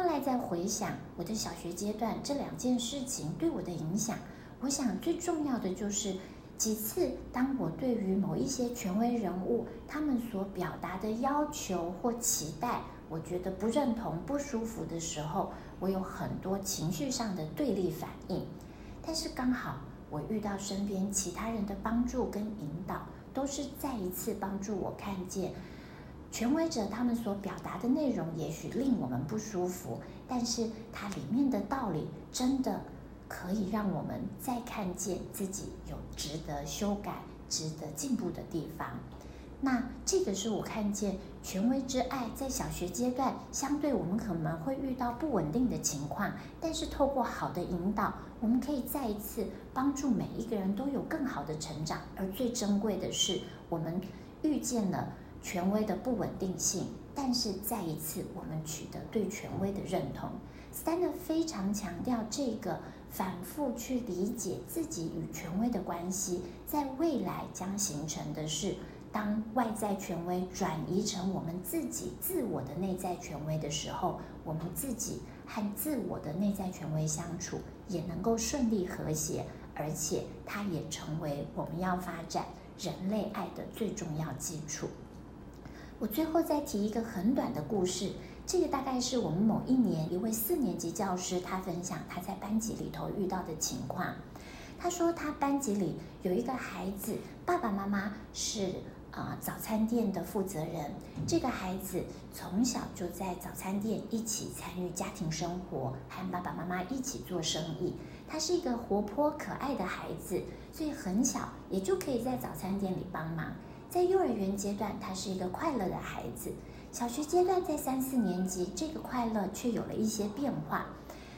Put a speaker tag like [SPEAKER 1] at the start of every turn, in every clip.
[SPEAKER 1] 后来再回想我的小学阶段这两件事情对我的影响，我想最重要的就是几次，当我对于某一些权威人物他们所表达的要求或期待，我觉得不认同、不舒服的时候，我有很多情绪上的对立反应。但是刚好我遇到身边其他人的帮助跟引导，都是再一次帮助我看见。权威者他们所表达的内容也许令我们不舒服，但是它里面的道理真的可以让我们再看见自己有值得修改、值得进步的地方。那这个是我看见权威之爱在小学阶段，相对我们可能会遇到不稳定的情况，但是透过好的引导，我们可以再一次帮助每一个人都有更好的成长。而最珍贵的是，我们遇见了。权威的不稳定性，但是再一次，我们取得对权威的认同。Steiner 非常强调这个反复去理解自己与权威的关系，在未来将形成的是，当外在权威转移成我们自己自我的内在权威的时候，我们自己和自我的内在权威相处也能够顺利和谐，而且它也成为我们要发展人类爱的最重要基础。我最后再提一个很短的故事，这个大概是我们某一年一位四年级教师他分享他在班级里头遇到的情况。他说他班级里有一个孩子，爸爸妈妈是啊、早餐店的负责人，这个孩子从小就在早餐店一起参与家庭生活，和爸爸妈妈一起做生意。他是一个活泼可爱的孩子，所以很小也就可以在早餐店里帮忙。在幼儿园阶段，他是一个快乐的孩子；小学阶段，在三四年级，这个快乐却有了一些变化。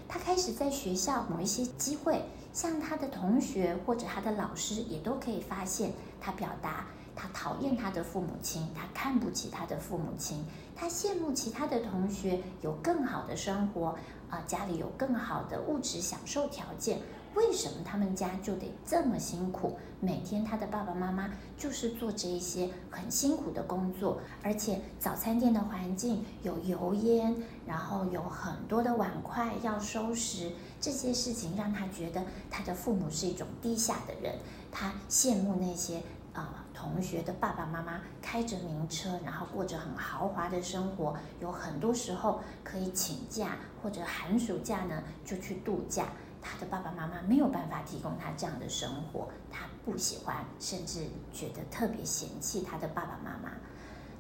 [SPEAKER 1] 他开始在学校某一些机会，像他的同学或者他的老师，也都可以发现他表达他讨厌他的父母亲，他看不起他的父母亲，他羡慕其他的同学有更好的生活，啊，家里有更好的物质享受条件。为什么他们家就得这么辛苦？每天他的爸爸妈妈就是做这一些很辛苦的工作，而且早餐店的环境有油烟，然后有很多的碗筷要收拾，这些事情让他觉得他的父母是一种低下的人。他羡慕那些啊、同学的爸爸妈妈开着名车，然后过着很豪华的生活，有很多时候可以请假或者寒暑假呢就去度假。他的爸爸妈妈没有办法提供他这样的生活，他不喜欢，甚至觉得特别嫌弃他的爸爸妈妈。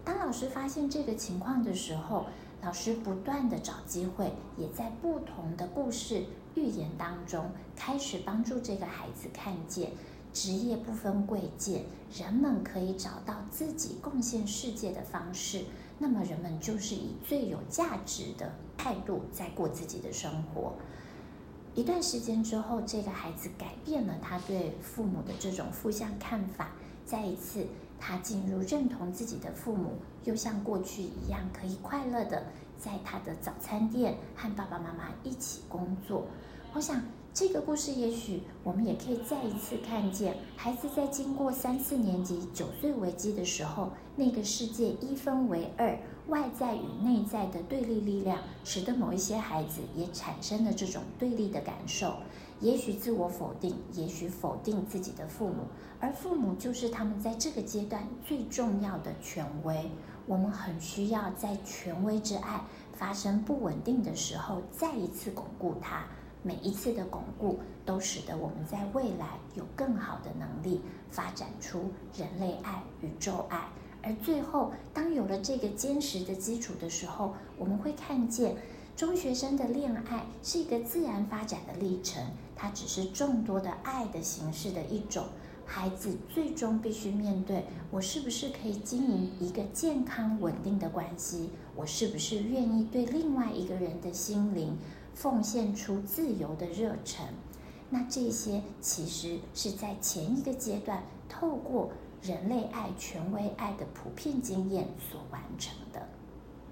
[SPEAKER 1] 当老师发现这个情况的时候，老师不断地找机会，也在不同的故事寓言当中，开始帮助这个孩子看见，职业不分贵贱，人们可以找到自己贡献世界的方式。那么人们就是以最有价值的态度在过自己的生活。一段时间之后，这个孩子改变了他对父母的这种负向看法。再一次，他进入认同自己的父母，又像过去一样，可以快乐的在他的早餐店和爸爸妈妈一起工作。我想，这个故事也许我们也可以再一次看见，孩子在经过三四年级九岁危机的时候，那个世界一分为二。外在与内在的对立力量，使得某一些孩子也产生了这种对立的感受。也许自我否定，也许否定自己的父母，而父母就是他们在这个阶段最重要的权威。我们很需要在权威之爱发生不稳定的时候，再一次巩固它。每一次的巩固，都使得我们在未来有更好的能力，发展出人类爱、宇宙爱。而最后，当有了这个坚实的基础的时候，我们会看见中学生的恋爱是一个自然发展的历程，它只是众多的爱的形式的一种。孩子最终必须面对：我是不是可以经营一个健康稳定的关系？我是不是愿意对另外一个人的心灵奉献出自由的热忱？那这些其实是在前一个阶段透过。人类爱、权威爱的普遍经验所完成的。